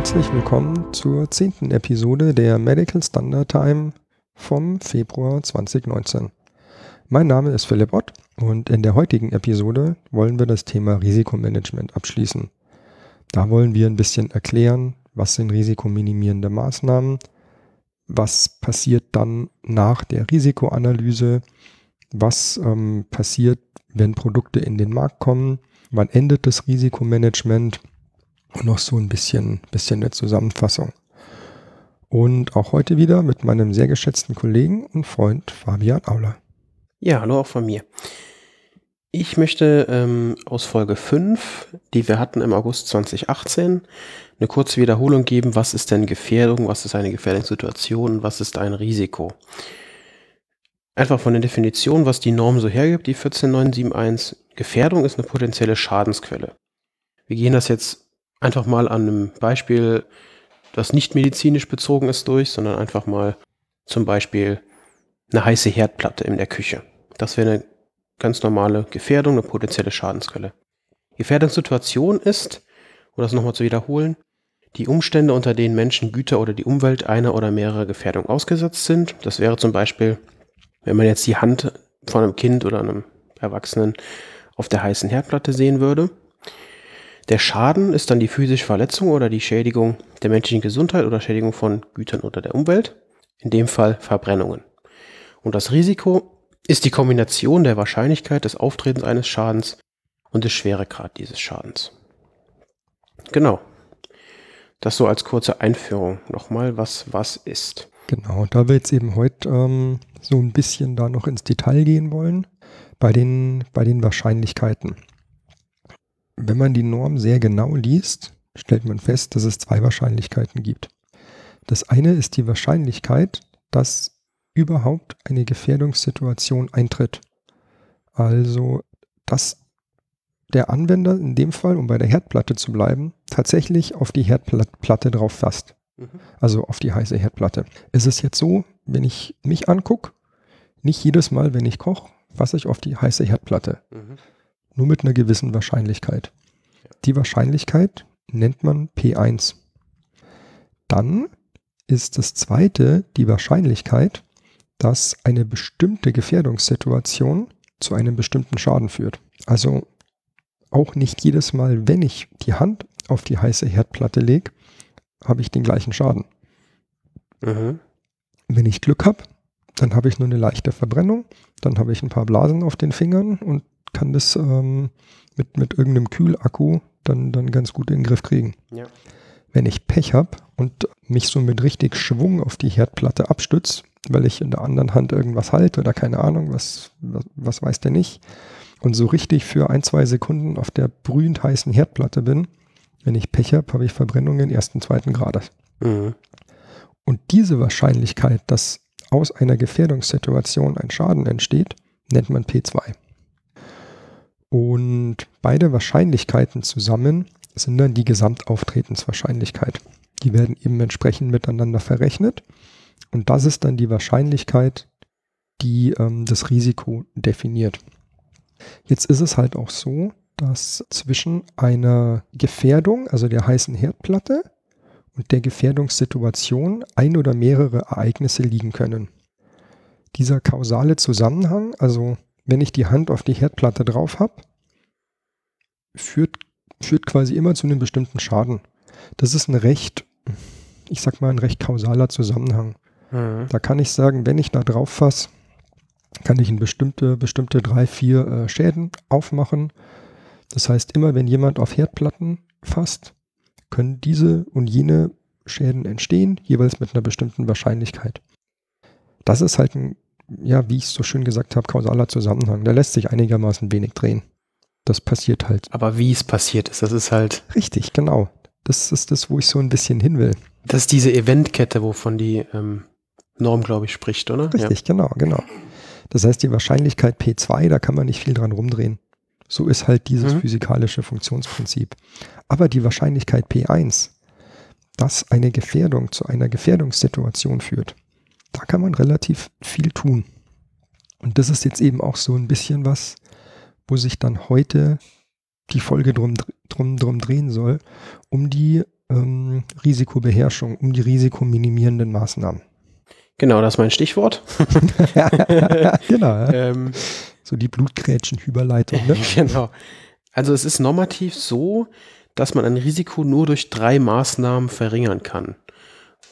Herzlich willkommen zur zehnten Episode der Medical Standard Time vom Februar 2019. Mein Name ist Philipp Ott und in der heutigen Episode wollen wir das Thema Risikomanagement abschließen. Da wollen wir ein bisschen erklären, was sind risikominimierende Maßnahmen, was passiert dann nach der Risikoanalyse, was ähm, passiert, wenn Produkte in den Markt kommen, wann endet das Risikomanagement und noch so ein bisschen, bisschen eine Zusammenfassung. Und auch heute wieder mit meinem sehr geschätzten Kollegen und Freund Fabian Auler. Ja, hallo auch von mir. Ich möchte ähm, aus Folge 5, die wir hatten im August 2018, eine kurze Wiederholung geben, was ist denn Gefährdung, was ist eine Gefährdungssituation, was ist ein Risiko. Einfach von der Definition, was die Norm so hergibt, die 14971, Gefährdung ist eine potenzielle Schadensquelle. Wir gehen das jetzt einfach mal an einem Beispiel, das nicht medizinisch bezogen ist, durch, sondern einfach mal zum Beispiel eine heiße Herdplatte in der Küche. Das wäre eine ganz normale Gefährdung, eine potenzielle Schadensquelle. Gefährdungssituation ist, um das nochmal zu wiederholen, die Umstände, unter denen Menschen, Güter oder die Umwelt einer oder mehrerer Gefährdung ausgesetzt sind. Das wäre zum Beispiel, wenn man jetzt die Hand von einem Kind oder einem Erwachsenen auf der heißen Herdplatte sehen würde. Der Schaden ist dann die physische Verletzung oder die Schädigung der menschlichen Gesundheit oder Schädigung von Gütern oder der Umwelt. In dem Fall Verbrennungen. Und das Risiko ist die Kombination der Wahrscheinlichkeit des Auftretens eines Schadens und des Schweregrad dieses Schadens. Genau. Das so als kurze Einführung nochmal, was was ist. Genau, da wir jetzt eben heute ähm, so ein bisschen da noch ins Detail gehen wollen, bei den, bei den Wahrscheinlichkeiten. Wenn man die Norm sehr genau liest, stellt man fest, dass es zwei Wahrscheinlichkeiten gibt. Das eine ist die Wahrscheinlichkeit, dass überhaupt eine Gefährdungssituation eintritt. Also, dass der Anwender in dem Fall, um bei der Herdplatte zu bleiben, tatsächlich auf die Herdplatte drauf fasst. Mhm. Also auf die heiße Herdplatte. Es ist jetzt so, wenn ich mich angucke, nicht jedes Mal, wenn ich koche, fasse ich auf die heiße Herdplatte. Mhm. Nur mit einer gewissen Wahrscheinlichkeit. Die Wahrscheinlichkeit nennt man P1. Dann ist das zweite die Wahrscheinlichkeit, dass eine bestimmte Gefährdungssituation zu einem bestimmten Schaden führt. Also auch nicht jedes Mal, wenn ich die Hand auf die heiße Herdplatte lege, habe ich den gleichen Schaden. Mhm. Wenn ich Glück habe, dann habe ich nur eine leichte Verbrennung, dann habe ich ein paar Blasen auf den Fingern und kann das ähm, mit, mit irgendeinem Kühlakku dann, dann ganz gut in den Griff kriegen. Ja. Wenn ich Pech habe und mich so mit richtig Schwung auf die Herdplatte abstütze, weil ich in der anderen Hand irgendwas halte oder keine Ahnung, was, was, was weiß der nicht. Und so richtig für ein, zwei Sekunden auf der brühend heißen Herdplatte bin, wenn ich Pech habe, habe ich Verbrennungen ersten, zweiten Grades. Mhm. Und diese Wahrscheinlichkeit, dass aus einer Gefährdungssituation ein Schaden entsteht, nennt man P2. Und beide Wahrscheinlichkeiten zusammen sind dann die Gesamtauftretenswahrscheinlichkeit. Die werden eben entsprechend miteinander verrechnet und das ist dann die Wahrscheinlichkeit, die ähm, das Risiko definiert. Jetzt ist es halt auch so, dass zwischen einer Gefährdung, also der heißen Herdplatte, und der Gefährdungssituation ein oder mehrere Ereignisse liegen können. Dieser kausale Zusammenhang, also wenn ich die Hand auf die Herdplatte drauf habe, führt, führt quasi immer zu einem bestimmten Schaden. Das ist ein recht, ich sag mal, ein recht kausaler Zusammenhang. Mhm. Da kann ich sagen, wenn ich da drauf fasse, kann ich in bestimmte, bestimmte drei, vier äh, Schäden aufmachen. Das heißt, immer wenn jemand auf Herdplatten fasst, können diese und jene Schäden entstehen, jeweils mit einer bestimmten Wahrscheinlichkeit. Das ist halt ein, ja, wie ich es so schön gesagt habe, kausaler Zusammenhang. Der lässt sich einigermaßen wenig drehen. Das passiert halt. Aber wie es passiert ist, das ist halt. Richtig, genau. Das ist das, wo ich so ein bisschen hin will. Das ist diese Eventkette, wovon die ähm, Norm, glaube ich, spricht, oder? Richtig, ja. genau, genau. Das heißt, die Wahrscheinlichkeit P2, da kann man nicht viel dran rumdrehen. So ist halt dieses mhm. physikalische Funktionsprinzip. Aber die Wahrscheinlichkeit P1, dass eine Gefährdung zu einer Gefährdungssituation führt, da kann man relativ viel tun. Und das ist jetzt eben auch so ein bisschen was, wo sich dann heute die Folge drum, drum, drum drehen soll, um die ähm, Risikobeherrschung, um die risikominimierenden Maßnahmen. Genau, das ist mein Stichwort. genau. Ähm, So die Blutgrätschen-Überleitung. Ne? genau. Also es ist normativ so, dass man ein Risiko nur durch drei Maßnahmen verringern kann.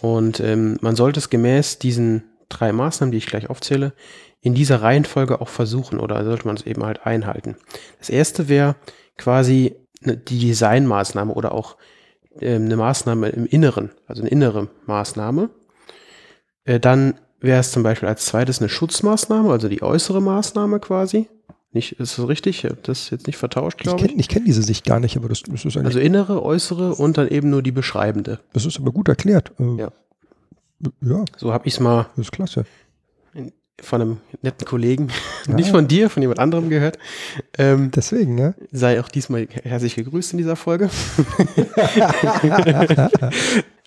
Und ähm, man sollte es gemäß diesen drei Maßnahmen, die ich gleich aufzähle, in dieser Reihenfolge auch versuchen oder sollte man es eben halt einhalten. Das erste wäre quasi ne- die Designmaßnahme oder auch ähm, eine Maßnahme im Inneren, also eine innere Maßnahme. Äh, dann wäre es zum Beispiel als zweites eine Schutzmaßnahme, also die äußere Maßnahme quasi. Nicht, ist das richtig? Ich habe das jetzt nicht vertauscht, Ich glaube ich. kenne ich kenn diese Sicht gar nicht, aber das, das, ist eigentlich, Also innere, äußere und dann eben nur die beschreibende. das ist aber gut erklärt. Äh, Ja. Ja, So habe ich es mal das ist klasse. von einem netten Kollegen, Ja. nicht von dir, von jemand anderem gehört. Ähm, Deswegen, ne? sei auch diesmal herzlich gegrüßt in dieser Folge.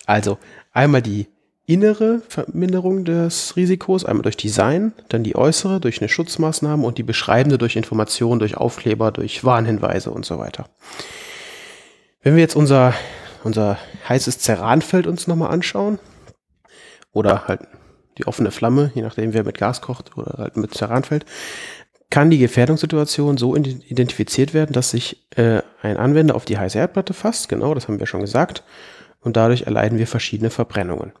also einmal die innere Verminderung des Risikos, einmal durch Design, dann die äußere durch eine Schutzmaßnahme und die beschreibende durch Information, durch Aufkleber, durch Warnhinweise und so weiter. Wenn wir jetzt unser, unser heißes Ceranfeld uns nochmal anschauen, oder halt die offene Flamme, je nachdem wer mit Gas kocht oder halt mit Ceranfeld, kann die Gefährdungssituation so ident- identifiziert werden, dass sich äh, ein Anwender auf die heiße Erdplatte fasst, genau, das haben wir schon gesagt, und dadurch erleiden wir verschiedene Verbrennungen.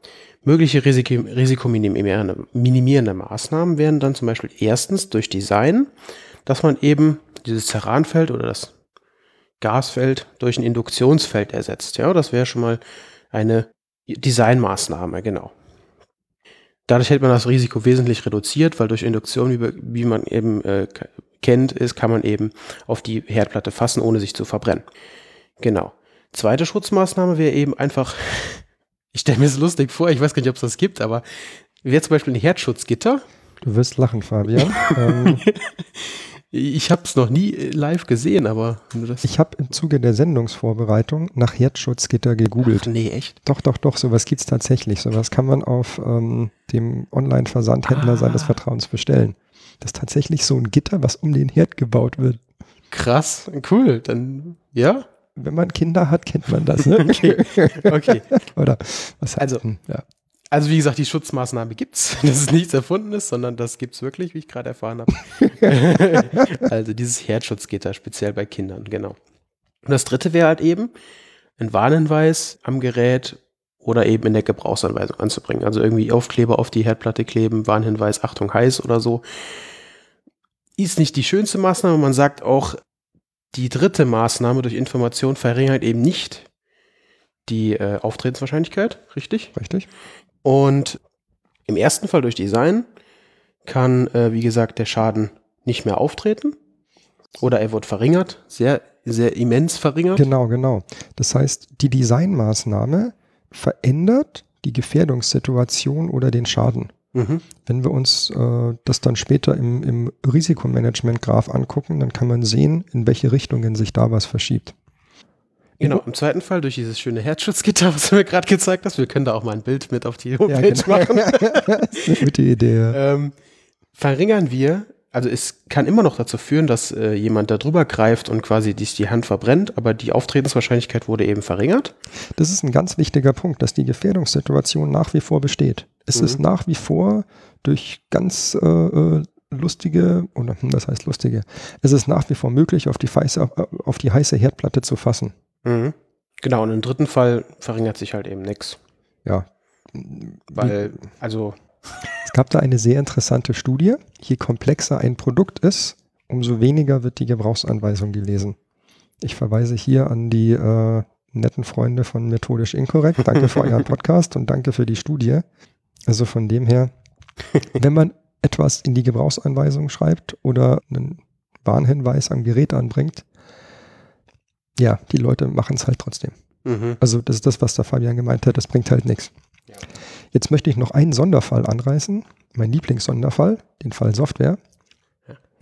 Mögliche Risiko, risikominimierende minimierende Maßnahmen wären dann zum Beispiel erstens durch Design, dass man eben dieses Ceranfeld oder das Gasfeld durch ein Induktionsfeld ersetzt. Ja, das wäre schon mal eine Designmaßnahme, genau. Dadurch hätte man das Risiko wesentlich reduziert, weil durch Induktion, wie, wie man eben äh, kennt, ist, kann man eben auf die Herdplatte fassen, ohne sich zu verbrennen. Genau. Zweite Schutzmaßnahme wäre eben einfach, ich stelle mir das lustig vor, ich weiß gar nicht, ob es das gibt, aber wäre zum Beispiel ein Herzschutzgitter. Du wirst lachen, Fabian. ähm, Ich habe es noch nie äh, live gesehen, aber ich habe im Zuge der Sendungsvorbereitung nach Herzschutzgitter gegoogelt. nee, echt? Doch, doch, doch, sowas gibt's tatsächlich. Sowas kann man auf ähm, dem Online-Versandhändler Ah. seines Vertrauens bestellen. Das ist tatsächlich so ein Gitter, was um den Herd gebaut wird. Krass, cool. Dann, ja? Wenn man Kinder hat, kennt man das, ne? Okay. Okay. Oder was Also- ja. Also wie gesagt, die Schutzmaßnahme gibt's. Das ist nichts Erfundenes, sondern das gibt's wirklich, wie ich gerade erfahren habe. also dieses Herzschutzgitter, speziell bei Kindern, genau. Und das dritte wäre halt eben, ein Warnhinweis am Gerät oder eben in der Gebrauchsanweisung anzubringen. Also irgendwie Aufkleber auf die Herdplatte kleben, Warnhinweis, Achtung heiß oder so. Ist nicht die schönste Maßnahme. Man sagt auch, die dritte Maßnahme durch Information verringert eben nicht die äh, Auftretenswahrscheinlichkeit, richtig? Richtig? Und im ersten Fall durch Design kann, äh, wie gesagt, der Schaden nicht mehr auftreten oder er wird verringert, sehr, sehr immens verringert. Genau, genau. Das heißt, die Designmaßnahme verändert die Gefährdungssituation oder den Schaden. Mhm. Wenn wir uns äh, das dann später im, im Risikomanagement-Graph angucken, dann kann man sehen, in welche Richtungen sich da was verschiebt. Genau, im zweiten Fall durch dieses schöne Herzschutzgitter, was du mir gerade gezeigt hast. Wir können da auch mal ein Bild mit auf die Homepage genau. machen. das ist eine gute Idee. ja. ähm, verringern wir, also es kann immer noch dazu führen, dass äh, jemand da drüber greift und quasi die, die Hand verbrennt, aber die Auftretenswahrscheinlichkeit wurde eben verringert. Das ist ein ganz wichtiger Punkt, dass die Gefährdungssituation nach wie vor besteht. Es Mhm. ist nach wie vor durch ganz äh, äh, lustige, oder hm, was heißt lustige, es ist nach wie vor möglich, auf die, heiße, auf die heiße Herdplatte zu fassen. Mhm. Genau, und im dritten Fall verringert sich halt eben nichts. Ja. Weil, also, Es gab da eine sehr interessante Studie. Je komplexer ein Produkt ist, umso weniger wird die Gebrauchsanweisung gelesen. Ich verweise hier an die äh, netten Freunde von Methodisch Inkorrekt. Danke für euren Podcast und danke für die Studie. Also von dem her, wenn man etwas in die Gebrauchsanweisung schreibt oder einen Warnhinweis am Gerät anbringt, ja, die Leute machen es halt trotzdem. mhm. Also das ist das, was der Fabian gemeint hat, das bringt halt nichts. Ja. Jetzt möchte ich noch einen Sonderfall anreißen, mein Lieblingssonderfall, den Fall Software.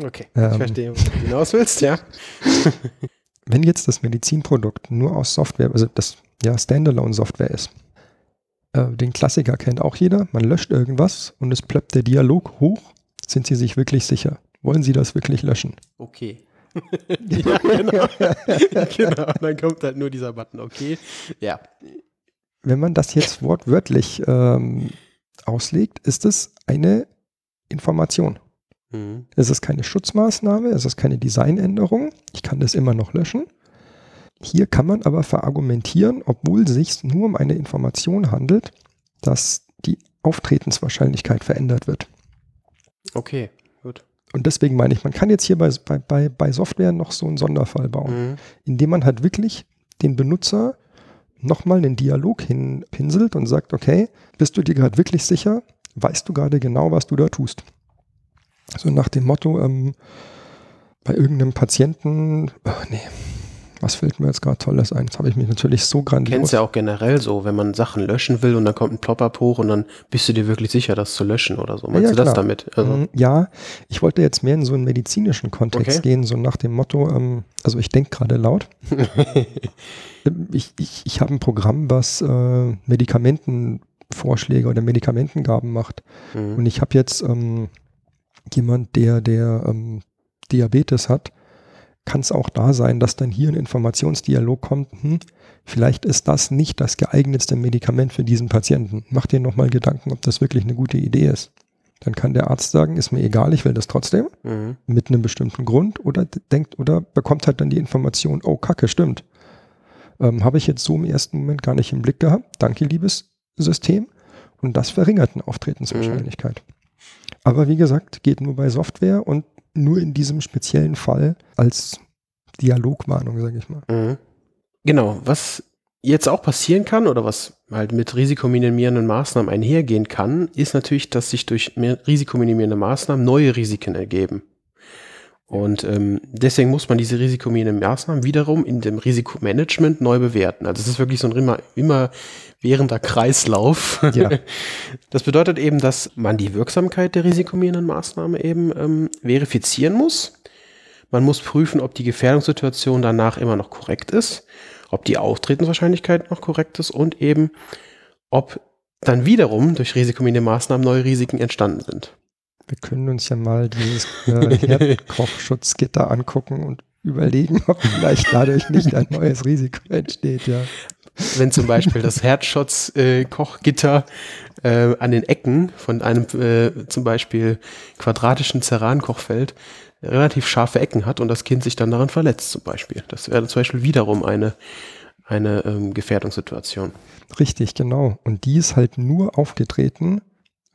okay. Ähm. ich verstehe, wo du hinaus willst, ja. Wenn jetzt das Medizinprodukt nur aus Software, also das ja Standalone-Software ist, äh, den Klassiker kennt auch jeder, man löscht irgendwas und es plöppt der Dialog hoch, sind Sie sich wirklich sicher? Wollen Sie das wirklich löschen? Okay. ja, genau. genau. Dann kommt halt nur dieser Button, okay. Ja. Wenn man das jetzt wortwörtlich ähm, auslegt, ist es eine Information. Mhm. Es ist keine Schutzmaßnahme, es ist keine Designänderung. Ich kann das immer noch löschen. Hier kann man aber verargumentieren, obwohl es sich nur um eine Information handelt, dass die Auftretenswahrscheinlichkeit verändert wird. Okay, gut. Und deswegen meine ich, man kann jetzt hier bei, bei, bei Software noch so einen Sonderfall bauen, Mhm. indem man halt wirklich den Benutzer nochmal einen Dialog hinpinselt und sagt, okay, bist du dir gerade wirklich sicher? Weißt du gerade genau, was du da tust? So nach dem Motto, ähm, bei irgendeinem Patienten, ach nee, was fällt mir jetzt gerade Tolles ein? Jetzt habe ich mich natürlich so Kennst grandios. ja auch generell so, wenn man Sachen löschen will und dann kommt ein Plop-up hoch und dann bist du dir wirklich sicher, das zu löschen oder so. Meinst Ja, du das klar. damit? Also, Mm, Ja, ich wollte jetzt mehr in so einen medizinischen Kontext Okay. gehen, so nach dem Motto, ähm, also ich denke gerade laut. Ähm, ich ich, ich habe ein Programm, was äh, Medikamentenvorschläge oder Medikamentengaben macht. mhm. Und ich habe jetzt ähm, jemand, der, der ähm, Diabetes hat, kann es auch da sein, dass dann hier ein Informationsdialog kommt, hm, vielleicht ist das nicht das geeignetste Medikament für diesen Patienten. Mach dir nochmal Gedanken, ob das wirklich eine gute Idee ist. Dann kann der Arzt sagen, ist mir egal, ich will das trotzdem, Mhm. mit einem bestimmten Grund, oder denkt, oder bekommt halt dann die Information, oh Kacke, stimmt. Ähm, Habe ich jetzt so im ersten Moment gar nicht im Blick gehabt. Danke, liebes System. Und das verringert eine Auftretenswahrscheinlichkeit. Aber wie gesagt, geht nur bei Software und nur in diesem speziellen Fall als Dialogwarnung, sage ich mal. Mhm. Genau, was jetzt auch passieren kann oder was halt mit risikominimierenden Maßnahmen einhergehen kann, ist natürlich, dass sich durch risikominimierende Maßnahmen neue Risiken ergeben. Und ähm, deswegen muss man diese risikominimierenden Maßnahmen wiederum in dem Risikomanagement neu bewerten. Also es ist wirklich so ein immer, immer währender Kreislauf. Ja. Das bedeutet eben, dass man die Wirksamkeit der risikominimierenden Maßnahme eben ähm, verifizieren muss. Man muss prüfen, ob die Gefährdungssituation danach immer noch korrekt ist, ob die Auftretenswahrscheinlichkeit noch korrekt ist und eben, ob dann wiederum durch risikominimierende Maßnahmen neue Risiken entstanden sind. Wir können uns ja mal dieses äh, Herdkochschutzgitter angucken und überlegen, ob vielleicht dadurch nicht ein neues Risiko entsteht. Ja. Wenn zum Beispiel das Herzschutz-Kochgitter äh, an den Ecken von einem äh, zum Beispiel quadratischen Ceran-Kochfeld relativ scharfe Ecken hat und das Kind sich dann daran verletzt zum Beispiel. Das wäre zum Beispiel wiederum eine, eine ähm, Gefährdungssituation. Richtig, genau. Und die ist halt nur aufgetreten,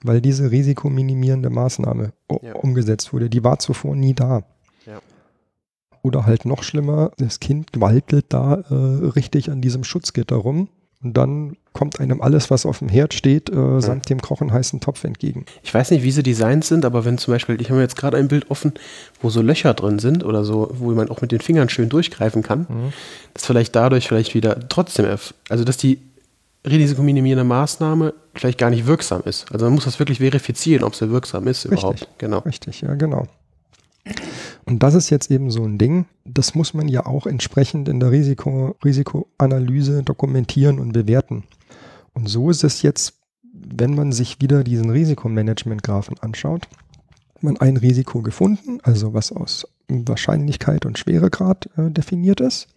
weil diese risikominimierende Maßnahme Ja. umgesetzt wurde. Die war zuvor nie da. Ja. Oder halt noch schlimmer, das Kind waltelt da äh, richtig an diesem Schutzgitter rum und dann kommt einem alles, was auf dem Herd steht, äh, samt dem kochen heißen Topf entgegen. Ich weiß nicht, wie sie designt sind, aber wenn zum Beispiel, ich habe jetzt gerade ein Bild offen, wo so Löcher drin sind oder so, wo man auch mit den Fingern schön durchgreifen kann, dass vielleicht dadurch vielleicht wieder trotzdem, also dass die risikominimierende Maßnahme vielleicht gar nicht wirksam ist. Also man muss das wirklich verifizieren, ob sie wirksam ist Richtig. überhaupt. Genau. Richtig, ja, genau. Und das ist jetzt eben so ein Ding, das muss man ja auch entsprechend in der Risiko, Risikoanalyse dokumentieren und bewerten. Und so ist es jetzt, wenn man sich wieder diesen Risikomanagement-Graphen anschaut, hat man ein Risiko gefunden, also was aus Wahrscheinlichkeit und Schweregrad äh, definiert ist.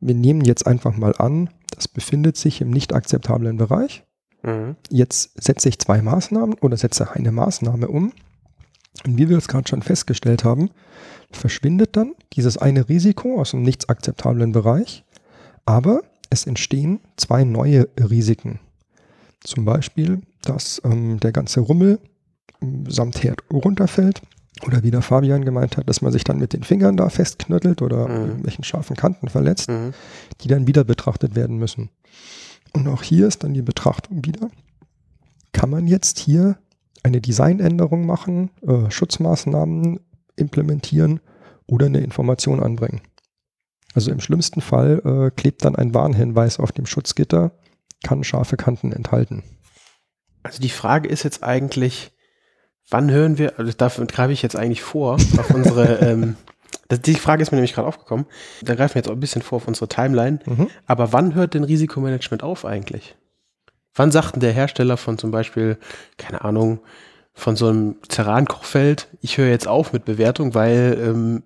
Wir nehmen jetzt einfach mal an, das befindet sich im nicht akzeptablen Bereich. Mhm. Jetzt setze ich zwei Maßnahmen oder setze eine Maßnahme um. Und wie wir es gerade schon festgestellt haben, verschwindet dann dieses eine Risiko aus dem nicht akzeptablen Bereich, aber es entstehen zwei neue Risiken. Zum Beispiel, dass ähm, der ganze Rummel ähm, samt Herd runterfällt oder wie der Fabian gemeint hat, dass man sich dann mit den Fingern da festknöttelt oder Mhm. irgendwelchen scharfen Kanten verletzt Mhm. die dann wieder betrachtet werden müssen. Und auch hier ist dann die Betrachtung wieder, kann man jetzt hier eine Designänderung machen, äh, Schutzmaßnahmen implementieren oder eine Information anbringen. Also im schlimmsten Fall äh, klebt dann ein Warnhinweis auf dem Schutzgitter, kann scharfe Kanten enthalten. Also die Frage ist jetzt eigentlich, wann hören wir, also dafür greife ich jetzt eigentlich vor auf unsere, ähm, die Frage ist mir nämlich gerade aufgekommen, da greifen wir jetzt auch ein bisschen vor auf unsere Timeline, Mhm. aber wann hört denn Risikomanagement auf eigentlich? Wann sagt denn der Hersteller von zum Beispiel, keine Ahnung, von so einem Ceran-Kochfeld, ich höre jetzt auf mit Bewertung, weil ähm,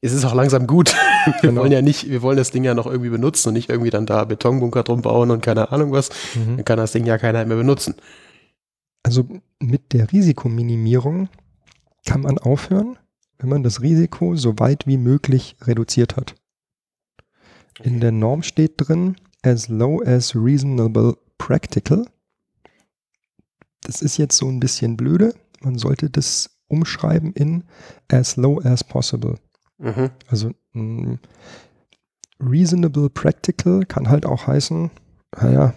es ist auch langsam gut. Wir Genau. wollen ja nicht, wir wollen das Ding ja noch irgendwie benutzen und nicht irgendwie dann da Betonbunker drum bauen und keine Ahnung was. Mhm. Dann kann das Ding ja keiner mehr benutzen. Also mit der Risikominimierung kann man aufhören, wenn man das Risiko so weit wie möglich reduziert hat. In der Norm steht drin, as low as reasonable practical. Das ist jetzt so ein bisschen blöde. Man sollte das umschreiben in as low as possible. Mhm. Also mh, reasonable practical kann halt auch heißen, naja,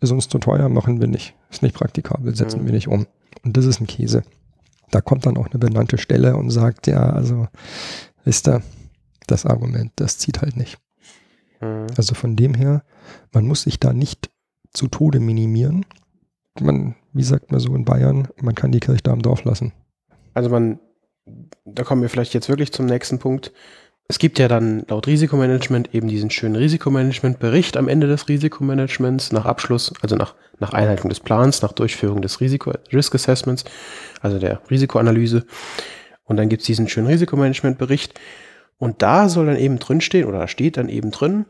ist uns zu teuer, machen wir nicht. Ist nicht praktikabel, setzen Mhm. wir nicht um. Und das ist ein Käse. Da kommt dann auch eine benannte Stelle und sagt, ja, also, wisst ihr, das Argument, das zieht halt nicht. Mhm. Also von dem her, man muss sich da nicht zu Tode minimieren. Man, wie sagt man so in Bayern, man kann die Kirche da am Dorf lassen. Also man, da kommen wir vielleicht jetzt wirklich zum nächsten Punkt. Es gibt ja dann laut Risikomanagement eben diesen schönen Risikomanagementbericht am Ende des Risikomanagements nach Abschluss, also nach, nach Einhaltung des Plans, nach Durchführung des Risiko Risk Assessments, also der Risikoanalyse. Und dann gibt es diesen schönen Risikomanagementbericht. Und da soll dann eben drinstehen, oder da steht dann eben drin,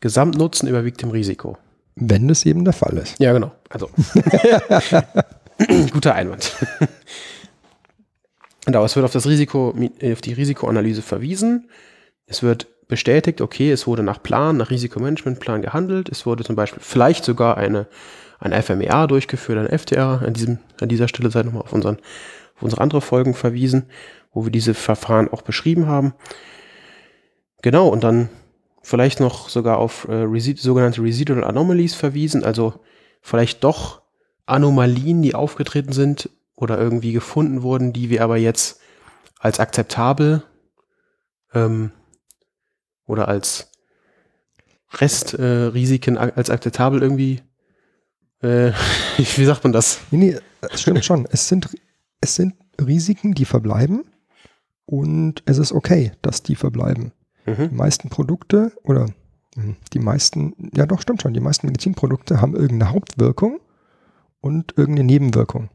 Gesamtnutzen überwiegt dem Risiko. Wenn das eben der Fall ist. Ja, genau. Also. Guter Einwand. Genau, es wird auf das Risiko, auf die Risikoanalyse verwiesen. Es wird bestätigt, okay, es wurde nach Plan, nach Risikomanagementplan gehandelt. Es wurde zum Beispiel vielleicht sogar eine, ein FMEA durchgeführt, ein FTR. An, diesem, an dieser Stelle sei nochmal auf, unseren, auf unsere andere Folgen verwiesen, wo wir diese Verfahren auch beschrieben haben. Genau, und dann vielleicht noch sogar auf äh, Resi sogenannte Residual Anomalies verwiesen, also vielleicht doch Anomalien, die aufgetreten sind oder irgendwie gefunden wurden, die wir aber jetzt als akzeptabel ähm, oder als Restrisiken äh, als akzeptabel irgendwie, äh, wie sagt man das? Nee, nee, es stimmt schon. Es sind, es sind Risiken, die verbleiben und es ist okay, dass die verbleiben. Die Mhm. meisten Produkte oder hm, die meisten, ja doch, stimmt schon, die meisten Medizinprodukte haben irgendeine Hauptwirkung und irgendeine Nebenwirkung.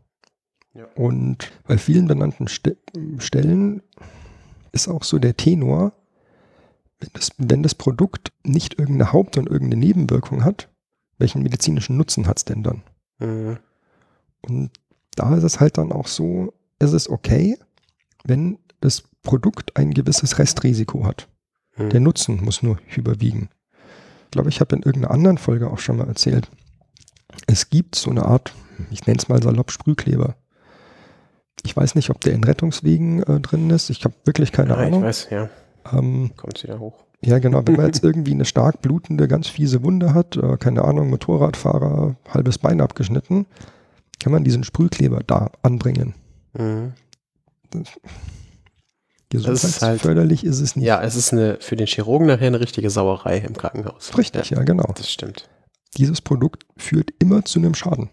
Ja. Und bei vielen benannten Ste Stellen ist auch so der Tenor, wenn das, wenn das Produkt nicht irgendeine Haupt- und irgendeine Nebenwirkung hat, welchen medizinischen Nutzen hat es denn dann? Mhm. Und da ist es halt dann auch so, es ist okay, wenn das Produkt ein gewisses Restrisiko hat. Mhm. Der Nutzen muss nur überwiegen. Ich glaube, ich habe in irgendeiner anderen Folge auch schon mal erzählt. Es gibt so eine Art, ich nenne es mal salopp Sprühkleber. Ich weiß nicht, ob der in Rettungswegen äh, drin ist. Ich habe wirklich keine Ja, ich Ahnung. weiß, ja. Ähm, Kommt wieder hoch. ja, genau. Wenn man jetzt irgendwie eine stark blutende, ganz fiese Wunde hat, äh, keine Ahnung, Motorradfahrer, halbes Bein abgeschnitten, kann man diesen Sprühkleber da anbringen. Mhm. Gesundheitsförderlich ist es nicht. Ja, es ist eine, für den Chirurgen nachher eine richtige Sauerei im Krankenhaus. Richtig, ja, genau. Das stimmt. Dieses Produkt führt immer zu einem Schaden.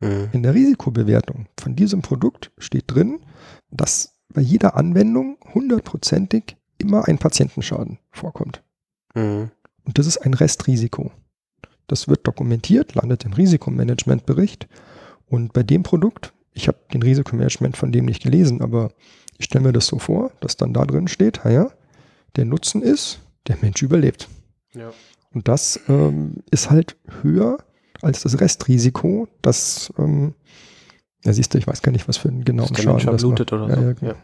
Mhm. In der Risikobewertung von diesem Produkt steht drin, dass bei jeder Anwendung hundertprozentig immer ein Patientenschaden vorkommt. Mhm. Und das ist ein Restrisiko. Das wird dokumentiert, landet im Risikomanagementbericht. Und bei dem Produkt, ich habe den Risikomanagement von dem nicht gelesen, aber ich stelle mir das so vor, dass dann da drin steht, ja, der Nutzen ist, der Mensch überlebt. Ja. Und das ähm, ist halt höher als das Restrisiko, das, ähm, ja siehst du, ich weiß gar nicht, was für einen genauen Mensch Schaden das verblutet macht. oder so. ja, Ja, genau.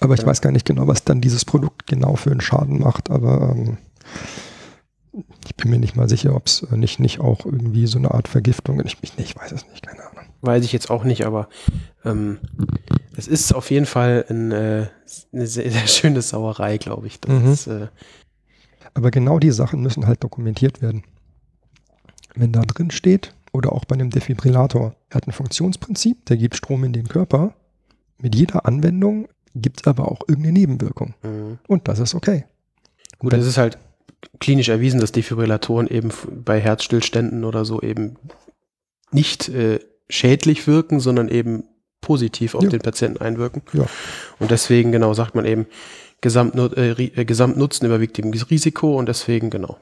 Aber ich weiß gar nicht genau, was dann dieses Produkt genau für einen Schaden macht, aber ähm, ich bin mir nicht mal sicher, ob es nicht, nicht auch irgendwie so eine Art Vergiftung ist. Ich, ich, weiß es nicht, keine Ahnung. Weiß ich jetzt auch nicht, aber ähm, es ist auf jeden Fall ein, äh, eine sehr, sehr schöne Sauerei, glaube ich. Das Mhm. ist, äh, Aber genau die Sachen müssen halt dokumentiert werden. Wenn da drin steht, oder auch bei einem Defibrillator, er hat ein Funktionsprinzip, der gibt Strom in den Körper. Mit jeder Anwendung gibt es aber auch irgendeine Nebenwirkung. mh. Und das ist okay. Gut, es ist halt klinisch erwiesen, dass Defibrillatoren eben bei Herzstillständen oder so eben nicht äh, schädlich wirken, sondern eben positiv auf Ja. den Patienten einwirken. Ja. Und deswegen, genau, sagt man eben, äh, äh, Gesamtnutzen überwiegt dem Risiko und deswegen, genau.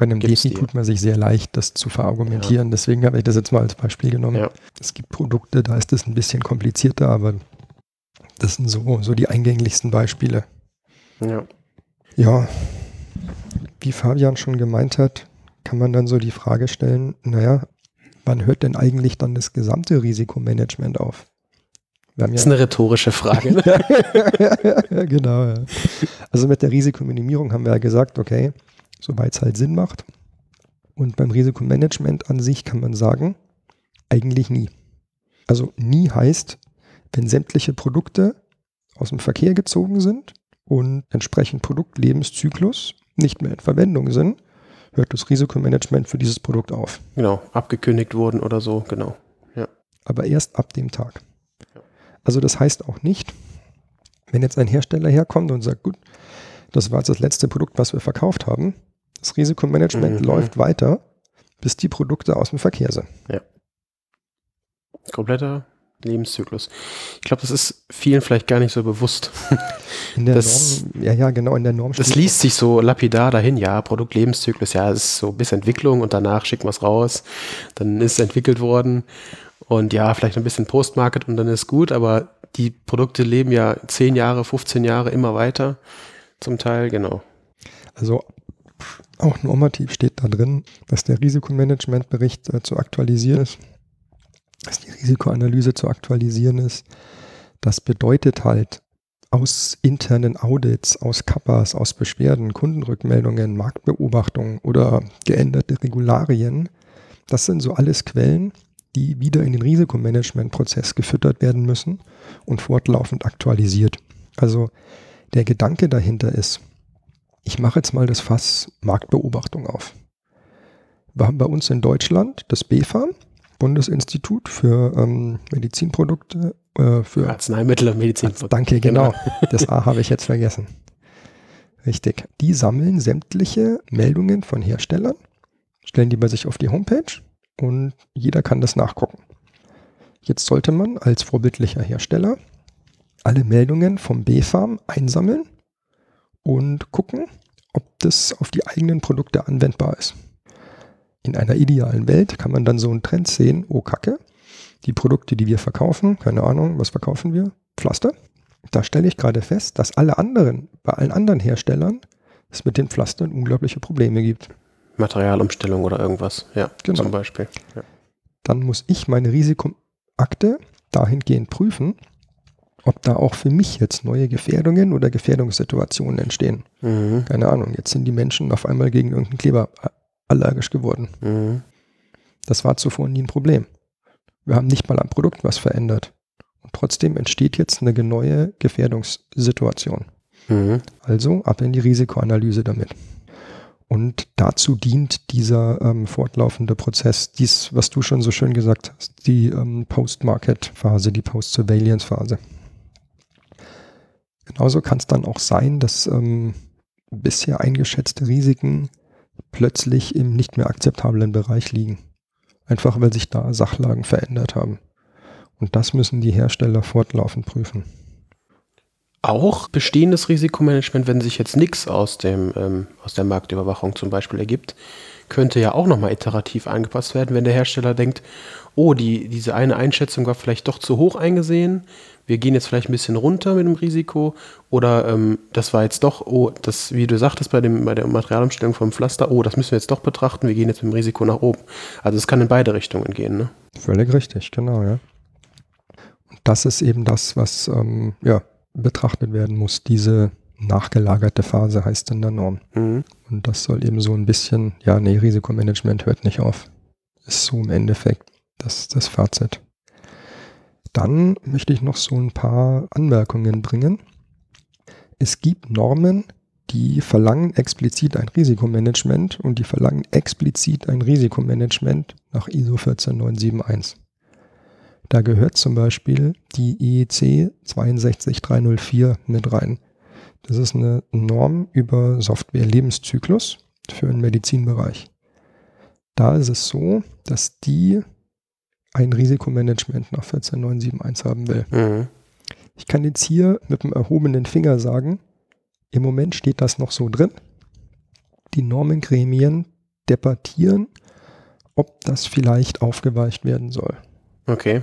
Bei einem Gibt's Defi die. tut man sich sehr leicht, das zu verargumentieren. Deswegen habe ich das jetzt mal als Beispiel genommen. Ja. Es gibt Produkte, da ist es ein bisschen komplizierter, aber das sind so, so die eingänglichsten Beispiele. Ja. Ja, wie Fabian schon gemeint hat, kann man dann so die Frage stellen, naja, wann hört denn eigentlich dann das gesamte Risikomanagement auf? Ja das ist eine rhetorische Frage. Ne? genau, ja. Also mit der Risikominimierung haben wir ja gesagt, okay, soweit es halt Sinn macht. Und beim Risikomanagement an sich kann man sagen, eigentlich nie. Also nie heißt, wenn sämtliche Produkte aus dem Verkehr gezogen sind und entsprechend Produktlebenszyklus nicht mehr in Verwendung sind, hört das Risikomanagement für dieses Produkt auf. Genau, abgekündigt wurden oder so, genau. Ja. Aber erst ab dem Tag. Also das heißt auch nicht, wenn jetzt ein Hersteller herkommt und sagt, gut, das war jetzt das letzte Produkt, was wir verkauft haben, das Risikomanagement mhm. läuft weiter, bis die Produkte aus dem Verkehr sind. Ja. Kompletter Lebenszyklus. Ich glaube, das ist vielen vielleicht gar nicht so bewusst. In der das, Norm, ja, ja, genau, in der Norm. Das liest sich so lapidar dahin, ja, Produktlebenszyklus, ja, es ist so bis Entwicklung und danach schicken wir es raus, dann ist es entwickelt worden und ja, vielleicht ein bisschen Postmarket und dann ist gut, aber die Produkte leben ja 10 Jahre, 15 Jahre immer weiter, zum Teil, genau. Also auch normativ steht da drin, dass der Risikomanagementbericht äh, zu aktualisieren ist dass die Risikoanalyse zu aktualisieren ist. Das bedeutet halt aus internen Audits, aus Kappas, aus Beschwerden, Kundenrückmeldungen, Marktbeobachtungen oder geänderte Regularien, das sind so alles Quellen, die wieder in den Risikomanagementprozess gefüttert werden müssen und fortlaufend aktualisiert. Also der Gedanke dahinter ist, ich mache jetzt mal das Fass Marktbeobachtung auf. Wir haben bei uns in Deutschland das BfArM, Bundesinstitut für ähm, Medizinprodukte, äh, für Arzneimittel und Medizinprodukte. Danke, genau. Das A habe ich jetzt vergessen. Richtig. Die sammeln sämtliche Meldungen von Herstellern, stellen die bei sich auf die Homepage und jeder kann das nachgucken. Jetzt sollte man als vorbildlicher Hersteller alle Meldungen vom B-Farm einsammeln und gucken, ob das auf die eigenen Produkte anwendbar ist in einer idealen Welt kann man dann so einen Trend sehen, oh Kacke, die Produkte, die wir verkaufen, keine Ahnung, was verkaufen wir? Pflaster. Da stelle ich gerade fest, dass alle anderen, bei allen anderen Herstellern, es mit den Pflastern unglaubliche Probleme gibt. Materialumstellung oder irgendwas, ja, genau. zum Beispiel. Ja. Dann muss ich meine Risikoakte dahingehend prüfen, ob da auch für mich jetzt neue Gefährdungen oder Gefährdungssituationen entstehen. Mhm. Keine Ahnung, jetzt sind die Menschen auf einmal gegen irgendeinen Kleber allergisch geworden. Mhm. Das war zuvor nie ein Problem. Wir haben nicht mal am Produkt was verändert. Und trotzdem entsteht jetzt eine neue Gefährdungssituation. Mhm. Also ab in die Risikoanalyse damit. Und dazu dient dieser ähm, fortlaufende Prozess, dies, was du schon so schön gesagt hast, die ähm, Post-Market-Phase, die Post-Surveillance-Phase. Genauso kann es dann auch sein, dass ähm, bisher eingeschätzte Risiken plötzlich im nicht mehr akzeptablen Bereich liegen. Einfach weil sich da Sachlagen verändert haben. Und das müssen die Hersteller fortlaufend prüfen. Auch bestehendes Risikomanagement, wenn sich jetzt nichts aus, ähm, aus der Marktüberwachung zum Beispiel ergibt, könnte ja auch nochmal iterativ angepasst werden, wenn der Hersteller denkt, oh, die, diese eine Einschätzung war vielleicht doch zu hoch eingesehen, wir gehen jetzt vielleicht ein bisschen runter mit dem Risiko oder ähm, das war jetzt doch, oh, das, wie du sagtest bei, dem, bei der Materialumstellung vom Pflaster, oh, das müssen wir jetzt doch betrachten, wir gehen jetzt mit dem Risiko nach oben. Also es kann in beide Richtungen gehen. Ne? Völlig richtig, genau, ja. Und das ist eben das, was ähm, ja, betrachtet werden muss, diese nachgelagerte Phase heißt in der Norm. Mhm. Und das soll eben so ein bisschen, ja, nee, Risikomanagement hört nicht auf. Ist so im Endeffekt das, das Fazit. Dann möchte ich noch so ein paar Anmerkungen bringen. Es gibt Normen, die verlangen explizit ein Risikomanagement und die verlangen explizit ein Risikomanagement nach ISO 14971. Da gehört zum Beispiel die IEC 62304 mit rein. Das ist eine Norm über Software-Lebenszyklus für den Medizinbereich. Da ist es so, dass die ein Risikomanagement nach 14971 haben will. Mhm. Ich kann jetzt hier mit dem erhobenen Finger sagen, im Moment steht das noch so drin. Die Normengremien debattieren, ob das vielleicht aufgeweicht werden soll. Okay.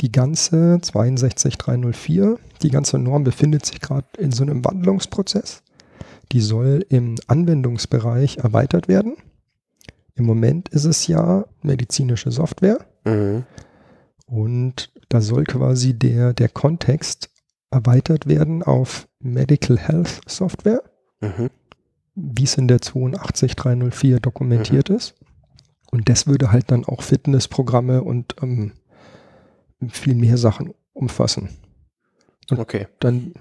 Die ganze 62304, die ganze Norm befindet sich gerade in so einem Wandlungsprozess. die soll im Anwendungsbereich erweitert werden. Im Moment ist es ja medizinische Software Mhm. und da soll quasi der, der Kontext erweitert werden auf Medical Health Software, Mhm. wie es in der 82304 dokumentiert ist. Und das würde halt dann auch Fitnessprogramme und ähm, viel mehr Sachen umfassen. Okay. Dann,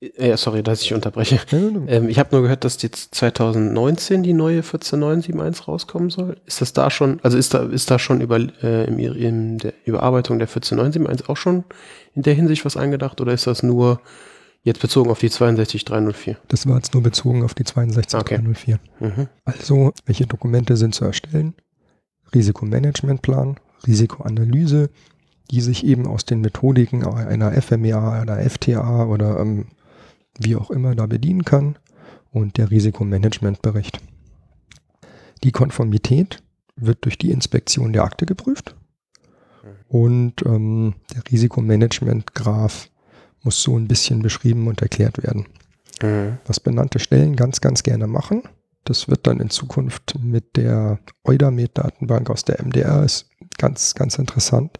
Äh, sorry, dass ich unterbreche. ja, Ähm, ich habe nur gehört, dass jetzt 2019 die neue 14971 rauskommen soll. Ist das da schon, also ist da, ist da schon über, äh, in, in der Überarbeitung der 14971 auch schon in der Hinsicht was eingedacht oder ist das nur jetzt bezogen auf die 62304? das war jetzt nur bezogen auf die 62304. Mhm. Also, welche Dokumente sind zu erstellen? Risikomanagementplan, Risikoanalyse, die sich eben aus den Methodiken einer FMEA, einer FTA oder ähm, wie auch immer da bedienen kann und der Risikomanagementbericht. Die Konformität wird durch die Inspektion der Akte geprüft und ähm, der Risikomanagementgraph muss so ein bisschen beschrieben und erklärt werden Mhm. was benannte Stellen ganz, ganz gerne machen. Das wird dann in Zukunft mit der Eudamed-Datenbank aus der MDR ist ganz, ganz interessant.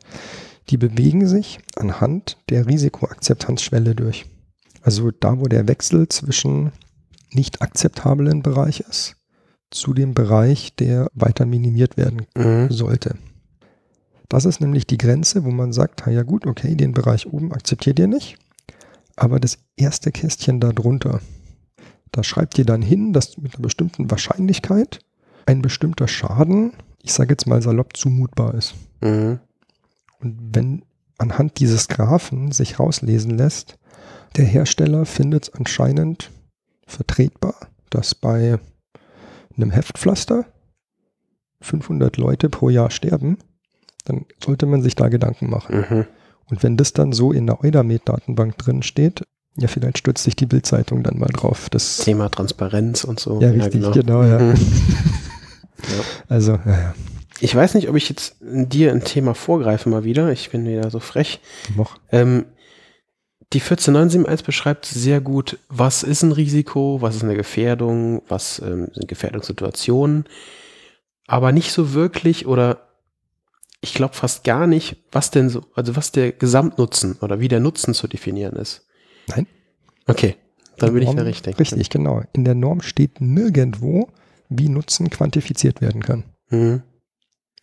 Die bewegen sich anhand der Risikoakzeptanzschwelle durch. Also da, wo der Wechsel zwischen nicht akzeptablen Bereich ist, zu dem Bereich, der weiter minimiert werden Mhm. sollte. Das ist nämlich die Grenze, wo man sagt, "Ha, ja gut, okay, den Bereich oben akzeptiert ihr nicht, aber das erste Kästchen da drunter, da schreibt ihr dann hin, dass mit einer bestimmten Wahrscheinlichkeit ein bestimmter Schaden, ich sage jetzt mal salopp, zumutbar ist. Mhm. Und wenn anhand dieses Graphen sich rauslesen lässt, der Hersteller findet es anscheinend vertretbar, dass bei einem Heftpflaster 500 Leute pro Jahr sterben, dann sollte man sich da Gedanken machen. Mhm. Und wenn das dann so in der Eudamed-Datenbank drin steht, ja, vielleicht stürzt sich die Bildzeitung dann mal drauf. Das, Thema Transparenz und so. ja, richtig, genau, ja. Mhm. Also, ja, ja, Ich weiß nicht, ob ich jetzt dir ein Thema vorgreife mal wieder. Ich bin wieder so frech. noch. Ähm, die 14971 beschreibt sehr gut, was ist ein Risiko, was ist eine Gefährdung, was ähm, sind Gefährdungssituationen, aber nicht so wirklich oder ich glaube fast gar nicht, was denn so, also was der Gesamtnutzen oder wie der Nutzen zu definieren ist. Nein. Okay, dann bin ich da richtig. Richtig, genau. In der Norm steht nirgendwo, wie Nutzen quantifiziert werden kann. Mhm.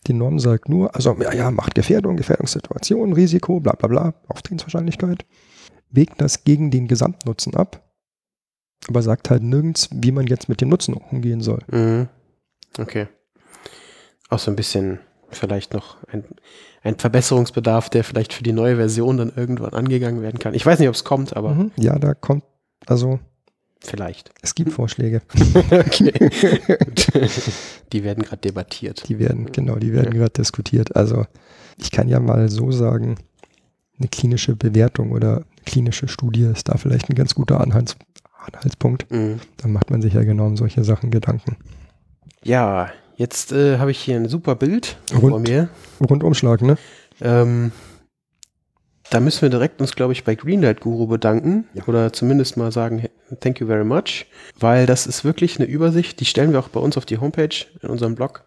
Die Norm sagt nur, also ja, ja, macht Gefährdung, Gefährdungssituation, Risiko, bla bla bla, Auftretenswahrscheinlichkeit, wägt das gegen den Gesamtnutzen ab, aber sagt halt nirgends, wie man jetzt mit dem Nutzen umgehen soll. Mhm. Okay. Auch so ein bisschen vielleicht noch ein, ein Verbesserungsbedarf, der vielleicht für die neue Version dann irgendwann angegangen werden kann. Ich weiß nicht, ob es kommt, aber Mhm. Ja, da kommt, also vielleicht. es gibt Vorschläge, Okay. Die werden gerade debattiert. die werden, genau, die werden gerade diskutiert. Also ich kann ja mal so sagen, eine klinische Bewertung oder klinische Studie ist da vielleicht ein ganz guter Anhalts, Anhaltspunkt. Mhm. Dann macht man sich ja genau um solche Sachen Gedanken. Ja, jetzt äh, habe ich hier ein super Bild vor Rund. mir. Rundumschlag, ne? Ähm, da müssen wir direkt uns, glaube ich, bei Greenlight Guru bedanken Ja. oder zumindest mal sagen, thank you very much, weil das ist wirklich eine Übersicht, die stellen wir auch bei uns auf die Homepage in unserem Blog.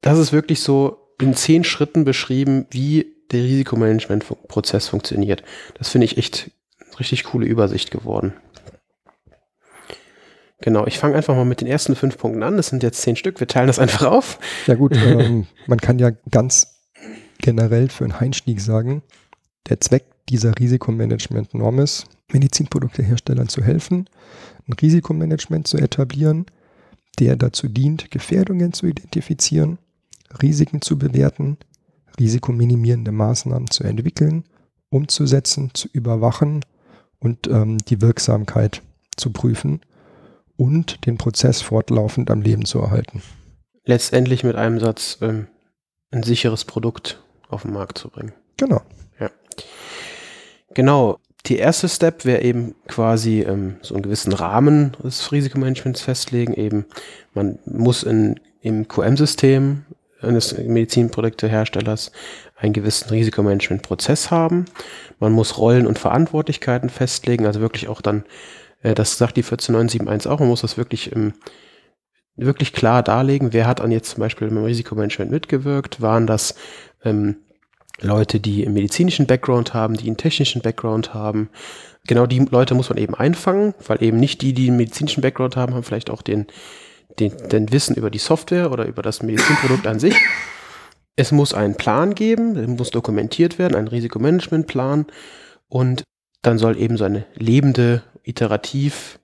Das ist wirklich so in zehn Schritten beschrieben, wie der Risikomanagementprozess funktioniert. Das finde ich echt eine richtig coole Übersicht geworden. Genau, ich fange einfach mal mit den ersten fünf Punkten an. Das sind jetzt zehn Stück. Wir teilen das einfach auf. Ja gut, ähm, man kann ja ganz generell für einen Einstieg sagen, der Zweck dieser Risikomanagement-Norm ist, Medizinprodukteherstellern zu helfen, ein Risikomanagement zu etablieren, der dazu dient, Gefährdungen zu identifizieren, Risiken zu bewerten, risikominimierende Maßnahmen zu entwickeln, umzusetzen, zu überwachen und ähm, die Wirksamkeit zu prüfen und den Prozess fortlaufend am Leben zu erhalten. letztendlich mit einem Satz ähm, ein sicheres Produkt auf den Markt zu bringen. Genau. Genau. Die erste Step wäre eben quasi ähm, so einen gewissen Rahmen des Risikomanagements festlegen. Eben, man muss in, im QM-System eines Medizinprodukteherstellers einen gewissen Risikomanagementprozess haben. Man muss Rollen und Verantwortlichkeiten festlegen, also wirklich auch dann Äh, das sagt die 14971 auch. Man muss das wirklich, ähm, wirklich klar darlegen. Wer hat an jetzt zum Beispiel im Risikomanagement mitgewirkt? Waren das ähm, Leute, die einen medizinischen Background haben, die einen technischen Background haben? Genau die Leute muss man eben einfangen, weil eben nicht die, die einen medizinischen Background haben, haben vielleicht auch den, den, den Wissen über die Software oder über das Medizinprodukt an sich. Es muss einen Plan geben, der muss dokumentiert werden, ein Risikomanagementplan und dann soll eben so eine lebende, iterativ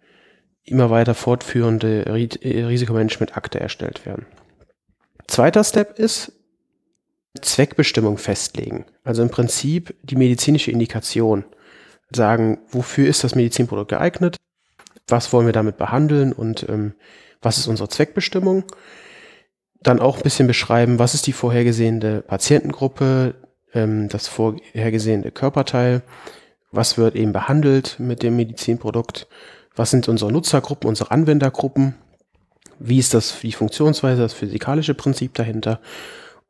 immer weiter fortführende Risikomanagementakte erstellt werden. Zweiter Step ist Zweckbestimmung festlegen. Also im Prinzip die medizinische Indikation. Sagen, wofür ist das Medizinprodukt geeignet? Was wollen wir damit behandeln und ähm, was ist unsere Zweckbestimmung? Dann auch ein bisschen beschreiben, was ist die vorhergesehene Patientengruppe, ähm, das vorhergesehene Körperteil, was wird eben behandelt mit dem Medizinprodukt, was sind unsere Nutzergruppen, unsere Anwendergruppen, wie ist das, die Funktionsweise, das physikalische Prinzip dahinter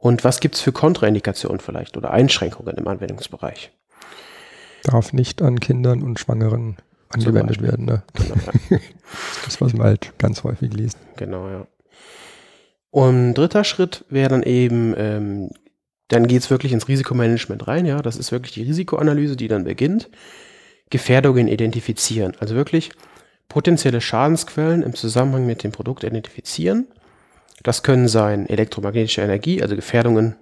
und was gibt es für Kontraindikationen vielleicht oder Einschränkungen im Anwendungsbereich. Darf nicht an Kindern und Schwangeren angewendet werden. Ne? Genau, ja. das, was man halt ganz häufig liest. Genau, ja. Und dritter Schritt wäre dann eben ähm, dann geht es wirklich ins Risikomanagement rein, ja. Das ist wirklich die Risikoanalyse, die dann beginnt. Gefährdungen identifizieren. Also wirklich potenzielle Schadensquellen im Zusammenhang mit dem Produkt identifizieren. Das können sein elektromagnetische Energie, also Gefährdungen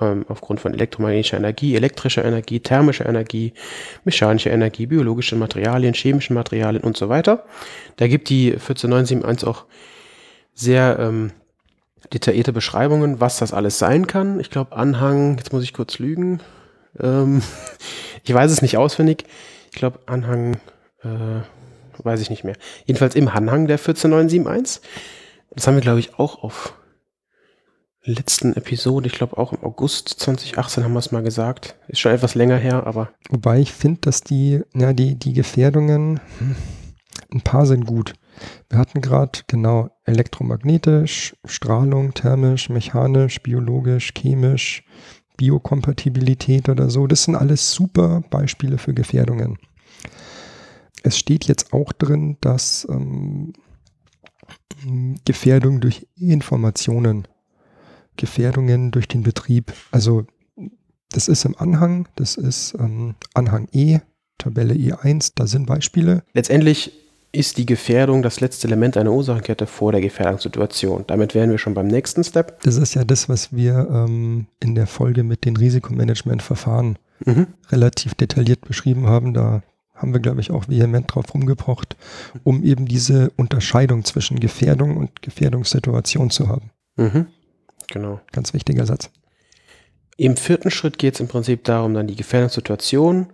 ähm, aufgrund von elektromagnetischer Energie, elektrischer Energie, thermischer Energie, mechanischer Energie, biologischen Materialien, chemischen Materialien und so weiter. Da gibt die 14971 auch sehr ähm, detaillierte Beschreibungen, was das alles sein kann. Ich glaube, Anhang, jetzt muss ich kurz lügen. Ähm, ich weiß es nicht auswendig. Ich glaube, Anhang, äh, weiß ich nicht mehr. Jedenfalls im Anhang der 14971. Das haben wir, glaube ich, auch auf letzten Episode, ich glaube auch im August 2018 haben wir es mal gesagt. Ist schon etwas länger her, aber. Wobei ich finde, dass die, ja, die, die Gefährdungen, hm, ein paar sind gut. Wir hatten gerade genau elektromagnetisch, Strahlung, thermisch, mechanisch, biologisch, chemisch, Biokompatibilität oder so. Das sind alles super Beispiele für Gefährdungen. Es steht jetzt auch drin, dass ähm, Gefährdung durch Informationen, Gefährdungen durch den Betrieb, also das ist im Anhang, das ist ähm, Anhang E, Tabelle E1, da sind Beispiele. Letztendlich ist die Gefährdung das letzte Element einer Ursachenkette vor der Gefährdungssituation. Damit wären wir schon beim nächsten Step. Das ist ja das, was wir ähm, in der Folge mit den Risikomanagementverfahren mhm. relativ detailliert beschrieben haben. Da haben wir, glaube ich, auch vehement drauf rumgepocht, um eben diese Unterscheidung zwischen Gefährdung und Gefährdungssituation zu haben. Mhm. Genau. Ganz wichtiger Satz. Im vierten Schritt geht es im Prinzip darum, dann die Gefährdungssituation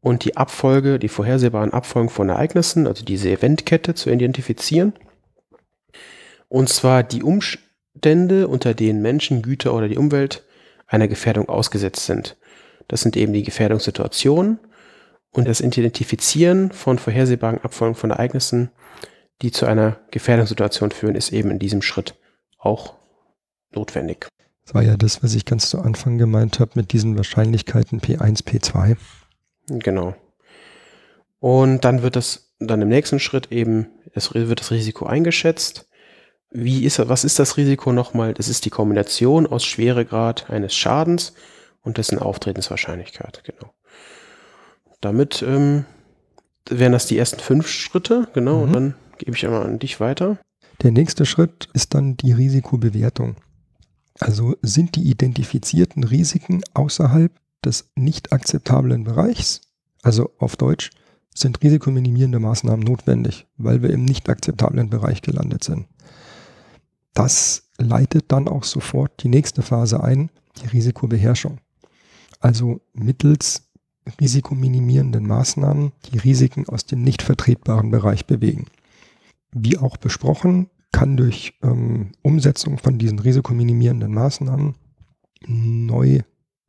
und die Abfolge, die vorhersehbaren Abfolgen von Ereignissen, also diese Eventkette zu identifizieren. Und zwar die Umstände, unter denen Menschen, Güter oder die Umwelt einer Gefährdung ausgesetzt sind. Das sind eben die Gefährdungssituationen und das Identifizieren von vorhersehbaren Abfolgen von Ereignissen, die zu einer Gefährdungssituation führen, ist eben in diesem Schritt auch notwendig. Das war ja das, was ich ganz zu Anfang gemeint habe mit diesen Wahrscheinlichkeiten P1, P2. Genau. Und dann wird das, dann im nächsten Schritt eben, es wird das Risiko eingeschätzt. Wie ist, was ist das Risiko nochmal? Das ist die Kombination aus Schweregrad eines Schadens und dessen Auftretenswahrscheinlichkeit, genau. Damit ähm, wären das die ersten fünf Schritte, genau, mhm. und dann gebe ich einmal an dich weiter. Der nächste Schritt ist dann die Risikobewertung. Also sind die identifizierten Risiken außerhalb des nicht akzeptablen Bereichs, also auf Deutsch, sind risikominimierende Maßnahmen notwendig, weil wir im nicht akzeptablen Bereich gelandet sind. Das leitet dann auch sofort die nächste Phase ein, die Risikobeherrschung. Also mittels risikominimierenden Maßnahmen die Risiken aus dem nicht vertretbaren Bereich bewegen. Wie auch besprochen, kann durch ähm, Umsetzung von diesen risikominimierenden Maßnahmen neu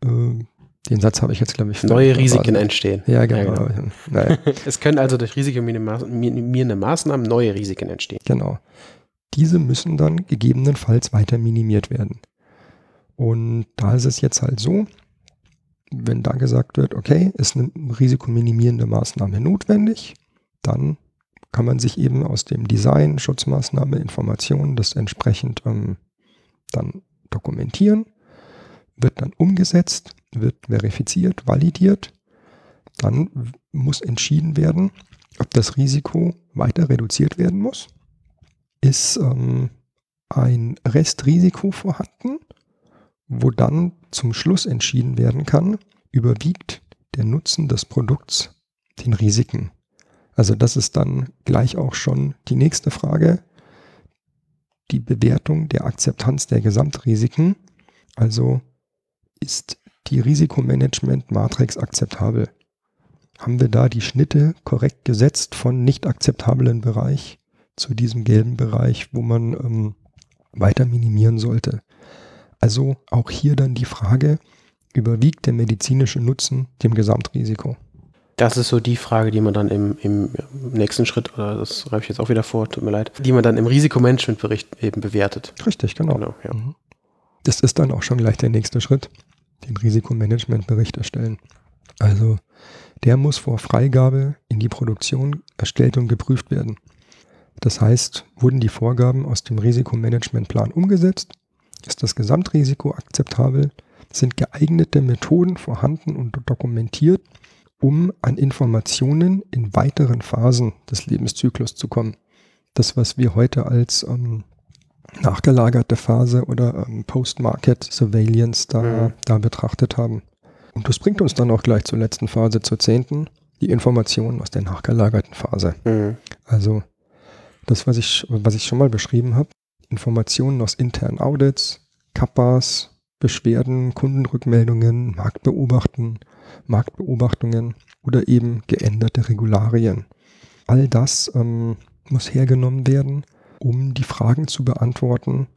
äh, den Satz habe ich jetzt, glaube ich. Neue Risiken also, entstehen. Ja, genau. Ja, genau. Naja. es können also durch risikominimierende Maßnahmen neue Risiken entstehen. Genau. Diese müssen dann gegebenenfalls weiter minimiert werden. Und da ist es jetzt halt so, wenn da gesagt wird, okay, ist eine risikominimierende Maßnahme notwendig, dann kann man sich eben aus dem Design, Schutzmaßnahme, Informationen das entsprechend ähm, dann dokumentieren, wird dann umgesetzt, wird verifiziert, validiert. Dann muss entschieden werden, ob das Risiko weiter reduziert werden muss. Ist ähm, ein Restrisiko vorhanden, wo dann zum Schluss entschieden werden kann, überwiegt der Nutzen des Produkts den Risiken. Also das ist dann gleich auch schon die nächste Frage, die Bewertung der Akzeptanz der Gesamtrisiken. Also ist die Risikomanagement-Matrix akzeptabel? Haben wir da die Schnitte korrekt gesetzt von nicht akzeptablen Bereich zu diesem gelben Bereich, wo man ähm, weiter minimieren sollte? Also auch hier dann die Frage, überwiegt der medizinische Nutzen dem Gesamtrisiko? Das ist so die Frage, die man dann im, im nächsten Schritt, oder das schreibe ich jetzt auch wieder vor, tut mir leid, die man dann im Risikomanagementbericht eben bewertet. Richtig, genau. genau ja. Mhm. Das ist dann auch schon gleich der nächste Schritt, den Risikomanagementbericht erstellen. Also der muss vor Freigabe in die Produktion erstellt und geprüft werden. Das heißt, wurden die Vorgaben aus dem Risikomanagementplan umgesetzt? Ist das Gesamtrisiko akzeptabel? Sind geeignete Methoden vorhanden und dokumentiert, um an Informationen in weiteren Phasen des Lebenszyklus zu kommen? Das, was wir heute als ähm, nachgelagerte Phase oder ähm, Post-Market Surveillance da, mhm. da betrachtet haben. Und das bringt uns dann auch gleich zur letzten Phase, zur zehnten, die Informationen aus der nachgelagerten Phase. Mhm. Also das, was ich, was ich schon mal beschrieben habe, Informationen aus internen Audits, Kappas, Beschwerden, Kundenrückmeldungen, Marktbeobachten, Marktbeobachtungen oder eben geänderte Regularien. All das ähm, muss hergenommen werden, um die Fragen zu beantworten,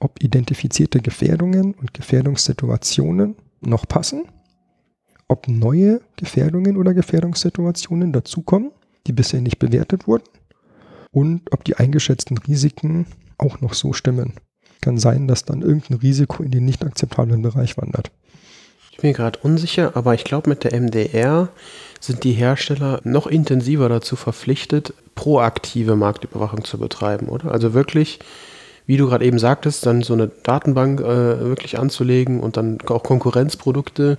ob identifizierte Gefährdungen und Gefährdungssituationen noch passen, ob neue Gefährdungen oder Gefährdungssituationen dazukommen, die bisher nicht bewertet wurden und ob die eingeschätzten Risiken auch noch so stimmen. Kann sein, dass dann irgendein Risiko in den nicht akzeptablen Bereich wandert. Ich bin gerade unsicher, aber ich glaube, mit der MDR sind die Hersteller noch intensiver dazu verpflichtet, proaktive Marktüberwachung zu betreiben, oder? Also wirklich, wie du gerade eben sagtest, dann so eine Datenbank äh, wirklich anzulegen und dann auch Konkurrenzprodukte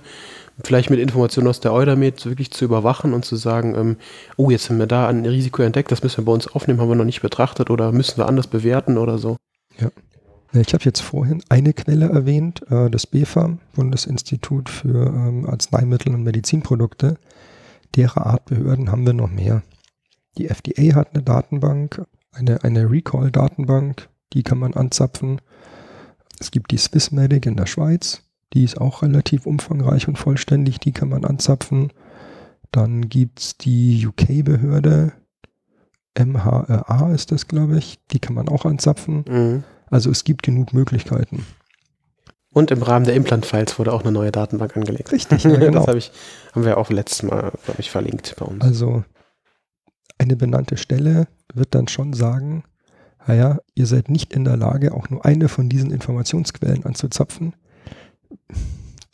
vielleicht mit Informationen aus der Eudamed wirklich zu überwachen und zu sagen, ähm, oh, jetzt haben wir da ein Risiko entdeckt, das müssen wir bei uns aufnehmen, haben wir noch nicht betrachtet oder müssen wir anders bewerten oder so. Ja. Ich habe jetzt vorhin eine Quelle erwähnt, äh, das BfArM, Bundesinstitut für ähm, Arzneimittel und Medizinprodukte. Derer Art Behörden haben wir noch mehr. Die FDA hat eine Datenbank, eine, eine Recall-Datenbank, die kann man anzapfen. Es gibt die Swissmedic in der Schweiz, die ist auch relativ umfangreich und vollständig, die kann man anzapfen. Dann gibt es die UK-Behörde, MHRA ist das, glaube ich, die kann man auch anzapfen. Mhm. Also es gibt genug Möglichkeiten. Und im Rahmen der Implant-Files wurde auch eine neue Datenbank angelegt. Richtig, ja, genau. das hab ich, haben wir auch letztes Mal, glaube ich, verlinkt bei uns. Also eine benannte Stelle wird dann schon sagen, naja, ihr seid nicht in der Lage, auch nur eine von diesen Informationsquellen anzuzapfen.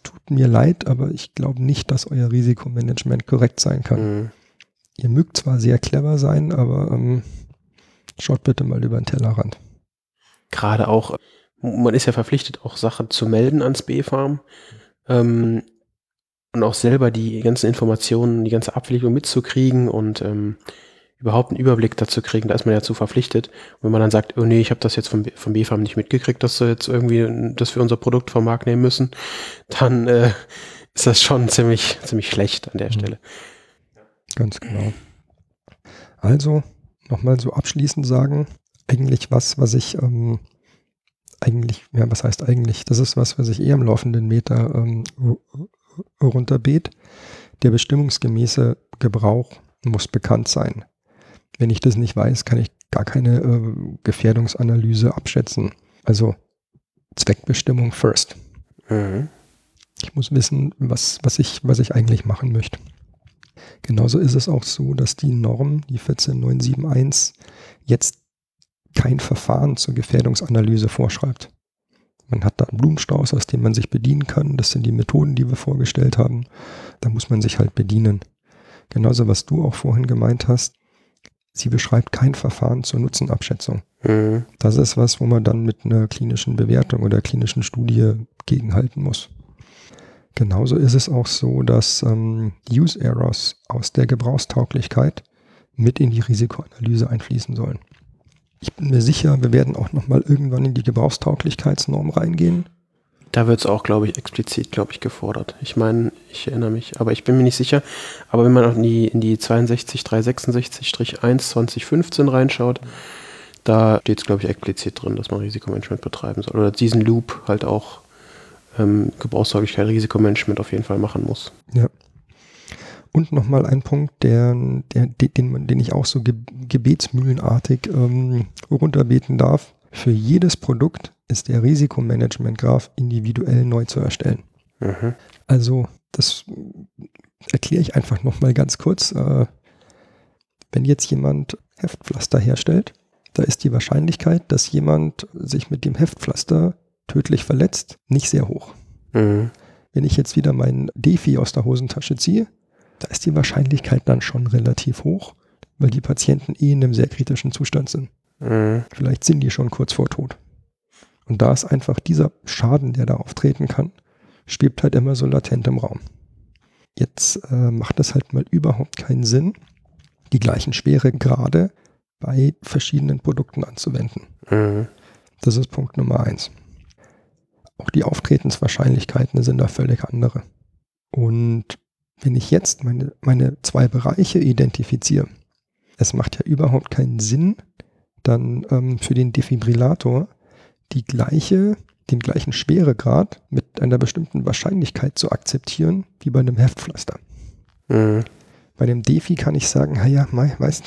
Tut mir leid, aber ich glaube nicht, dass euer Risikomanagement korrekt sein kann. Mhm. Ihr mögt zwar sehr clever sein, aber ähm, schaut bitte mal über den Tellerrand. Gerade auch, man ist ja verpflichtet, auch Sachen zu melden ans B-Farm. Ähm, und auch selber die ganzen Informationen, die ganze Abwägung mitzukriegen und ähm, überhaupt einen Überblick dazu kriegen, da ist man ja zu verpflichtet. Und wenn man dann sagt, oh nee, ich habe das jetzt vom, vom BFAM nicht mitgekriegt, dass wir jetzt irgendwie, dass wir unser Produkt vom Markt nehmen müssen, dann äh, ist das schon ziemlich, ziemlich schlecht an der mhm. Stelle. Ganz genau. Also, nochmal so abschließend sagen, eigentlich was, was ich ähm, eigentlich, ja, was heißt eigentlich? Das ist was, was ich eher am laufenden Meter ähm, runterbet. Der bestimmungsgemäße Gebrauch muss bekannt sein. Wenn ich das nicht weiß, kann ich gar keine äh, Gefährdungsanalyse abschätzen. Also Zweckbestimmung first. Mhm. Ich muss wissen, was, was, ich, was ich eigentlich machen möchte. Genauso ist es auch so, dass die Norm, die 14971, jetzt kein Verfahren zur Gefährdungsanalyse vorschreibt. Man hat da einen Blumenstrauß, aus dem man sich bedienen kann. Das sind die Methoden, die wir vorgestellt haben. Da muss man sich halt bedienen. Genauso, was du auch vorhin gemeint hast. Sie beschreibt kein Verfahren zur Nutzenabschätzung. Mhm. Das ist was, wo man dann mit einer klinischen Bewertung oder klinischen Studie gegenhalten muss. Genauso ist es auch so, dass ähm, Use Errors aus der Gebrauchstauglichkeit mit in die Risikoanalyse einfließen sollen. Ich bin mir sicher, wir werden auch nochmal irgendwann in die Gebrauchstauglichkeitsnorm reingehen. Da wird es auch, glaube ich, explizit, glaube ich, gefordert. Ich meine, ich erinnere mich, aber ich bin mir nicht sicher. Aber wenn man auch in die, in die 62366-1 2015 reinschaut, da steht es, glaube ich, explizit drin, dass man Risikomanagement betreiben soll. Oder diesen Loop halt auch ähm, Gebrauchstauglichkeit, Risikomanagement auf jeden Fall machen muss. Ja. Und nochmal ein Punkt, der, der, den, den ich auch so ge gebetsmühlenartig ähm, runterbeten darf. Für jedes Produkt ist der Risikomanagementgraph individuell neu zu erstellen. Mhm. Also das erkläre ich einfach nochmal ganz kurz. Äh, wenn jetzt jemand Heftpflaster herstellt, da ist die Wahrscheinlichkeit, dass jemand sich mit dem Heftpflaster tödlich verletzt, nicht sehr hoch. Mhm. Wenn ich jetzt wieder mein Defi aus der Hosentasche ziehe, da ist die Wahrscheinlichkeit dann schon relativ hoch, weil die Patienten eh in einem sehr kritischen Zustand sind. Mhm. Vielleicht sind die schon kurz vor Tod. Und da ist einfach dieser Schaden, der da auftreten kann, schwebt halt immer so latent im Raum. Jetzt äh, macht es halt mal überhaupt keinen Sinn, die gleichen Schweregrade bei verschiedenen Produkten anzuwenden. Mhm. Das ist Punkt Nummer eins. Auch die Auftretenswahrscheinlichkeiten sind da völlig andere. Und wenn ich jetzt meine, meine zwei Bereiche identifiziere, es macht ja überhaupt keinen Sinn, dann ähm, für den Defibrillator die gleiche, den gleichen Schweregrad mit einer bestimmten Wahrscheinlichkeit zu akzeptieren wie bei einem Heftpflaster. Mhm. Bei dem Defi kann ich sagen, naja, mei, weißt,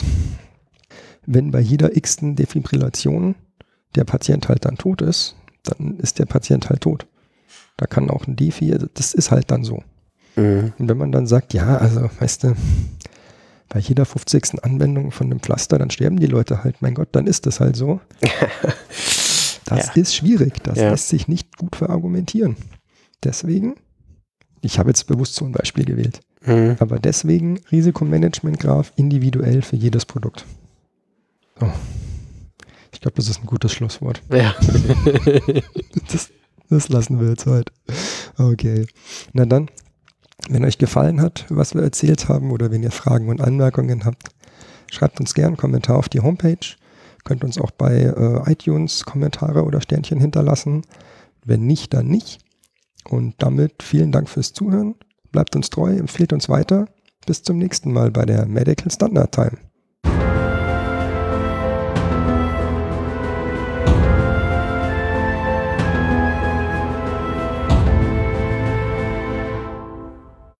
wenn bei jeder x-ten Defibrillation der Patient halt dann tot ist, dann ist der Patient halt tot. Da kann auch ein Defi, also das ist halt dann so. Mhm. Und wenn man dann sagt, ja, also, weißt du, bei jeder 50. Anwendung von einem Pflaster, dann sterben die Leute halt, mein Gott, dann ist das halt so. Das Ja. ist schwierig, das Ja. lässt sich nicht gut verargumentieren. Deswegen, ich habe jetzt bewusst so ein Beispiel gewählt, Mhm. aber deswegen Risikomanagement-Graph individuell für jedes Produkt. So. Ich glaube, das ist ein gutes Schlusswort. Ja. Das, das lassen wir jetzt heute. Okay. Na dann, wenn euch gefallen hat, was wir erzählt haben, oder wenn ihr Fragen und Anmerkungen habt, schreibt uns gerne einen Kommentar auf die Homepage. Könnt uns auch bei äh, iTunes Kommentare oder Sternchen hinterlassen. Wenn nicht, dann nicht. Und damit vielen Dank fürs Zuhören. Bleibt uns treu, empfehlt uns weiter. Bis zum nächsten Mal bei der Medical Standard Time.